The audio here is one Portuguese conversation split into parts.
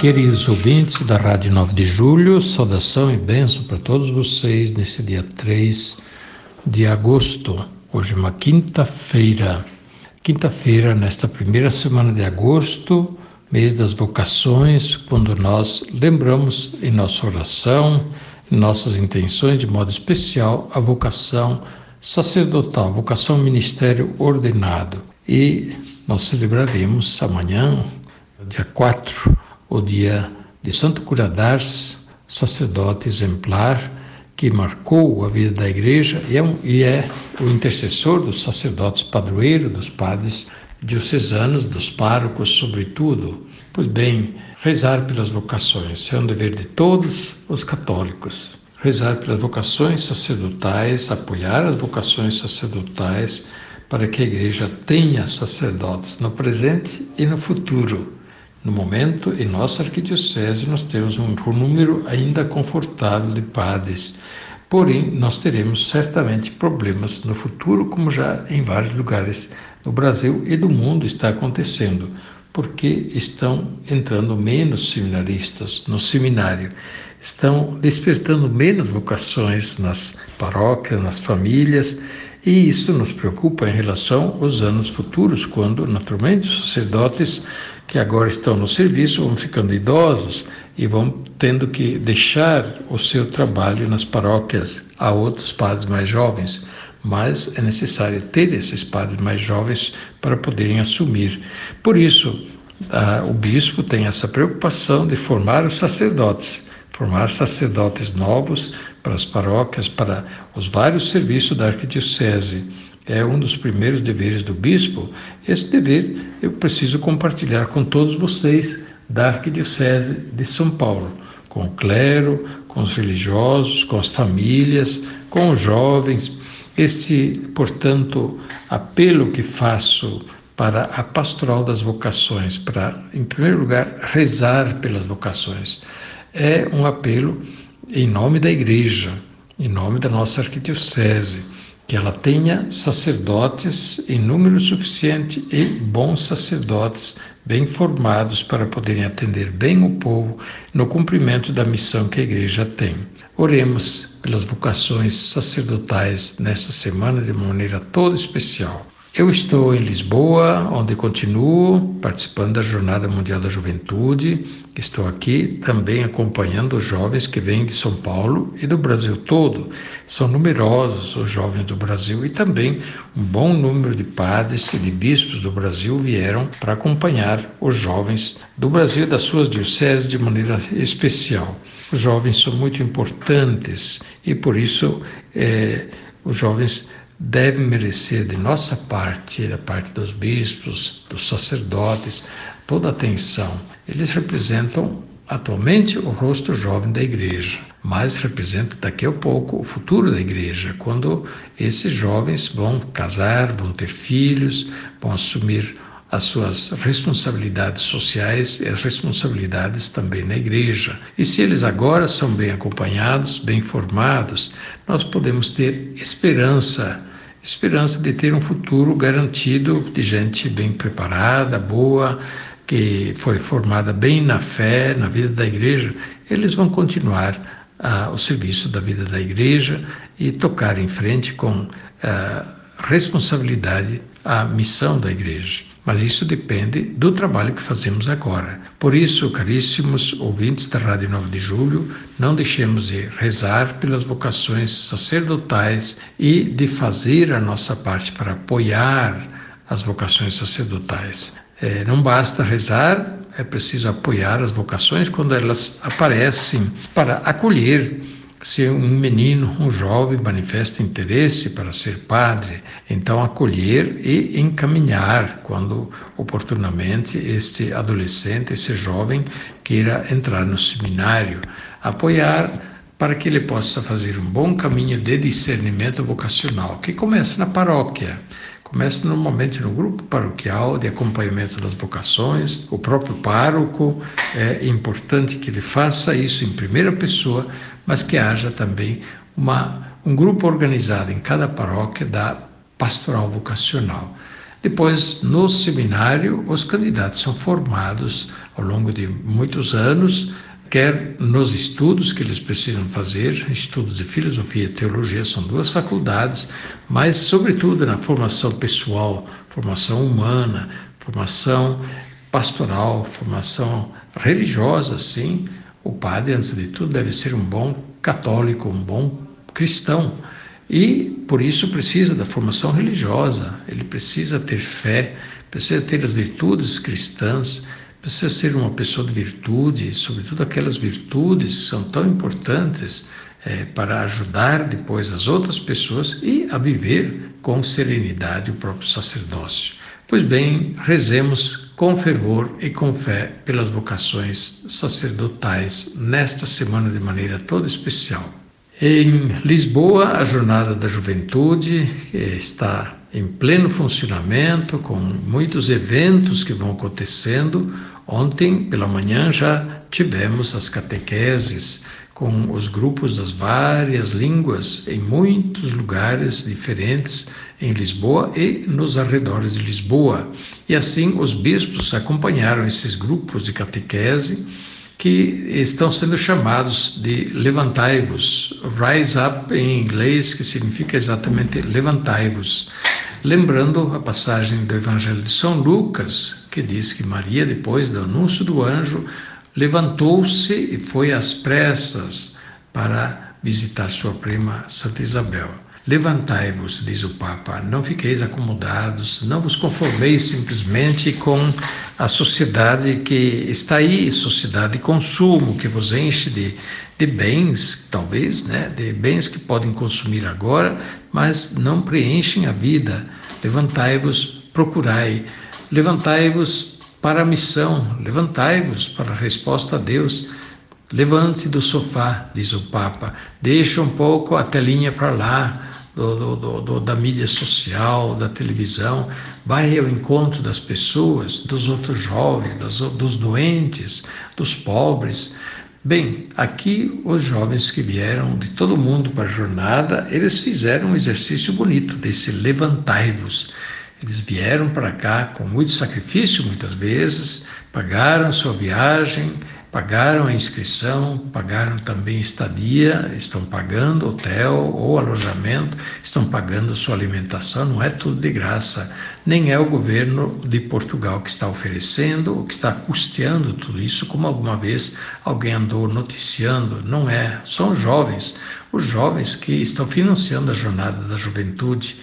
Queridos ouvintes da Rádio 9 de Julho, saudação e bênção para todos vocês nesse dia 3 de agosto. Hoje é uma quinta-feira. Quinta-feira, nesta primeira semana de agosto, mês das vocações, quando nós lembramos em nossa oração, em nossas intenções, de modo especial, a vocação sacerdotal, vocação ministério ordenado. E nós celebraremos amanhã, dia 4, o dia de Santo Curadars, sacerdote exemplar que marcou a vida da igreja e é, um, e é o intercessor dos sacerdotes padroeiro, dos padres diocesanos, dos párocos, sobretudo. Pois bem, rezar pelas vocações é um dever de todos os católicos. Rezar pelas vocações sacerdotais, apoiar as vocações sacerdotais para que a igreja tenha sacerdotes no presente e no futuro no momento, em nossa arquidiocese, nós temos um número ainda confortável de padres, porém, nós teremos certamente problemas no futuro, como já em vários lugares do Brasil e do mundo está acontecendo, porque estão entrando menos seminaristas no seminário, estão despertando menos vocações nas paróquias, nas famílias, e isso nos preocupa em relação aos anos futuros, quando, naturalmente, os sacerdotes que agora estão no serviço vão ficando idosos e vão tendo que deixar o seu trabalho nas paróquias a outros padres mais jovens. Mas é necessário ter esses padres mais jovens para poderem assumir. Por isso, o bispo tem essa preocupação de formar os sacerdotes formar sacerdotes novos para as paróquias, para os vários serviços da arquidiocese. É um dos primeiros deveres do bispo. Esse dever eu preciso compartilhar com todos vocês da arquidiocese de São Paulo, com o clero, com os religiosos, com as famílias, com os jovens. Este, portanto, apelo que faço para a pastoral das vocações, para, em primeiro lugar, rezar pelas vocações é um apelo em nome da Igreja, em nome da nossa arquidiocese, que ela tenha sacerdotes em número suficiente e bons sacerdotes bem formados para poderem atender bem o povo no cumprimento da missão que a Igreja tem. Oremos pelas vocações sacerdotais nesta semana de maneira toda especial. Eu estou em Lisboa, onde continuo participando da Jornada Mundial da Juventude. Estou aqui também acompanhando os jovens que vêm de São Paulo e do Brasil todo. São numerosos os jovens do Brasil e também um bom número de padres e de bispos do Brasil vieram para acompanhar os jovens do Brasil e das suas dioceses de maneira especial. Os jovens são muito importantes e por isso eh, os jovens deve merecer de nossa parte, da parte dos bispos, dos sacerdotes, toda a atenção. Eles representam atualmente o rosto jovem da igreja, mas representa daqui a pouco o futuro da igreja, quando esses jovens vão casar, vão ter filhos, vão assumir as suas responsabilidades sociais e as responsabilidades também na igreja. E se eles agora são bem acompanhados, bem formados, nós podemos ter esperança esperança de ter um futuro garantido de gente bem preparada, boa, que foi formada bem na fé, na vida da igreja, eles vão continuar ah, o serviço da vida da igreja e tocar em frente com ah, responsabilidade a missão da igreja mas isso depende do trabalho que fazemos agora. Por isso, caríssimos ouvintes da Rádio 9 de Julho, não deixemos de rezar pelas vocações sacerdotais e de fazer a nossa parte para apoiar as vocações sacerdotais. É, não basta rezar, é preciso apoiar as vocações quando elas aparecem para acolher se um menino, um jovem manifesta interesse para ser padre, então acolher e encaminhar quando oportunamente este adolescente, esse jovem queira entrar no seminário, apoiar para que ele possa fazer um bom caminho de discernimento vocacional, que começa na paróquia, começa normalmente no grupo paroquial de acompanhamento das vocações, o próprio pároco, é importante que ele faça isso em primeira pessoa, mas que haja também uma, um grupo organizado em cada paróquia da pastoral vocacional. Depois, no seminário, os candidatos são formados ao longo de muitos anos quer nos estudos que eles precisam fazer, estudos de filosofia e teologia são duas faculdades, mas sobretudo na formação pessoal, formação humana, formação pastoral, formação religiosa, sim. O padre, antes de tudo, deve ser um bom católico, um bom cristão. E por isso precisa da formação religiosa, ele precisa ter fé, precisa ter as virtudes cristãs, Precisa ser uma pessoa de virtude, sobretudo aquelas virtudes que são tão importantes é, para ajudar depois as outras pessoas e a viver com serenidade o próprio sacerdócio. Pois bem, rezemos com fervor e com fé pelas vocações sacerdotais nesta semana de maneira toda especial. Em Lisboa, a Jornada da Juventude está em pleno funcionamento, com muitos eventos que vão acontecendo. Ontem, pela manhã, já tivemos as catequeses com os grupos das várias línguas em muitos lugares diferentes em Lisboa e nos arredores de Lisboa. E assim os bispos acompanharam esses grupos de catequese que estão sendo chamados de levantai-vos, rise up em inglês, que significa exatamente levantai-vos. Lembrando a passagem do Evangelho de São Lucas, que diz que Maria, depois do anúncio do anjo, levantou-se e foi às pressas para visitar sua prima Santa Isabel. Levantai-vos, diz o Papa, não fiqueis acomodados, não vos conformeis simplesmente com a sociedade que está aí, sociedade de consumo, que vos enche de, de bens, talvez, né, de bens que podem consumir agora, mas não preenchem a vida. Levantai-vos, procurai, levantai-vos para a missão, levantai-vos para a resposta a Deus. Levante do sofá, diz o Papa, deixa um pouco a telinha para lá, do, do, do, da mídia social, da televisão, vai ao encontro das pessoas, dos outros jovens, das, dos doentes, dos pobres. Bem, aqui os jovens que vieram de todo mundo para a jornada, eles fizeram um exercício bonito desse levantai-vos. Eles vieram para cá com muito sacrifício, muitas vezes, pagaram sua viagem, pagaram a inscrição, pagaram também estadia, estão pagando hotel ou alojamento, estão pagando sua alimentação, não é tudo de graça. Nem é o governo de Portugal que está oferecendo que está custeando tudo isso, como alguma vez alguém andou noticiando. Não é, são jovens, os jovens que estão financiando a jornada da juventude.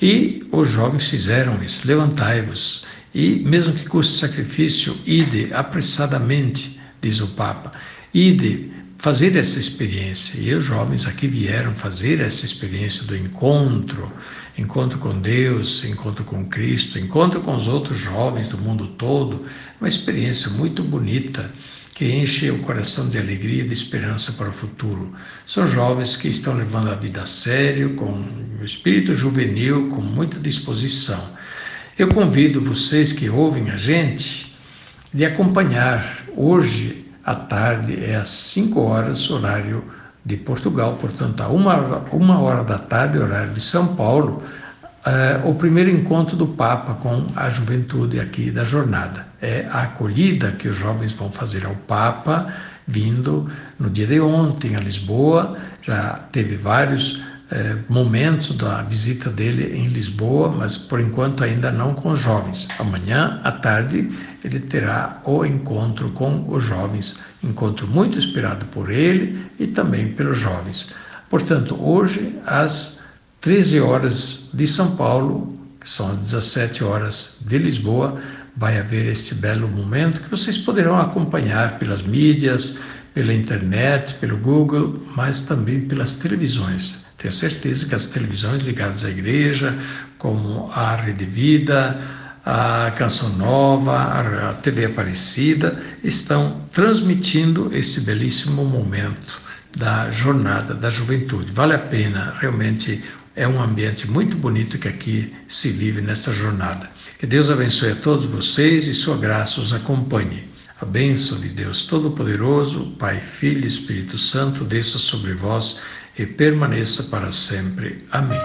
E os jovens fizeram isso, levantai-vos, e mesmo que custe sacrifício, ide apressadamente diz o Papa, e de fazer essa experiência. E os jovens aqui vieram fazer essa experiência do encontro, encontro com Deus, encontro com Cristo, encontro com os outros jovens do mundo todo, uma experiência muito bonita que enche o coração de alegria e de esperança para o futuro. São jovens que estão levando a vida a sério, com o espírito juvenil, com muita disposição. Eu convido vocês que ouvem a gente de acompanhar. Hoje à tarde é às 5 horas, horário de Portugal, portanto, a uma, uma hora da tarde, horário de São Paulo, uh, o primeiro encontro do Papa com a juventude aqui da jornada. É a acolhida que os jovens vão fazer ao Papa, vindo no dia de ontem a Lisboa, já teve vários é, momentos da visita dele em Lisboa, mas por enquanto ainda não com os jovens. Amanhã à tarde ele terá o encontro com os jovens, encontro muito esperado por ele e também pelos jovens. Portanto, hoje às 13 horas de São Paulo, que são as 17 horas de Lisboa, vai haver este belo momento que vocês poderão acompanhar pelas mídias, pela internet, pelo Google, mas também pelas televisões. Tenho certeza que as televisões ligadas à igreja, como a Rede Vida, a Canção Nova, a TV Aparecida, estão transmitindo esse belíssimo momento da jornada da juventude. Vale a pena, realmente é um ambiente muito bonito que aqui se vive nesta jornada. Que Deus abençoe a todos vocês e sua graça os acompanhe. A bênção de Deus Todo-Poderoso, Pai, Filho e Espírito Santo, desça sobre vós e permaneça para sempre. Amém.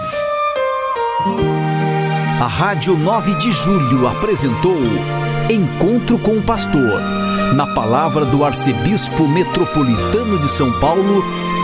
A Rádio 9 de Julho apresentou Encontro com o Pastor, na palavra do Arcebispo Metropolitano de São Paulo,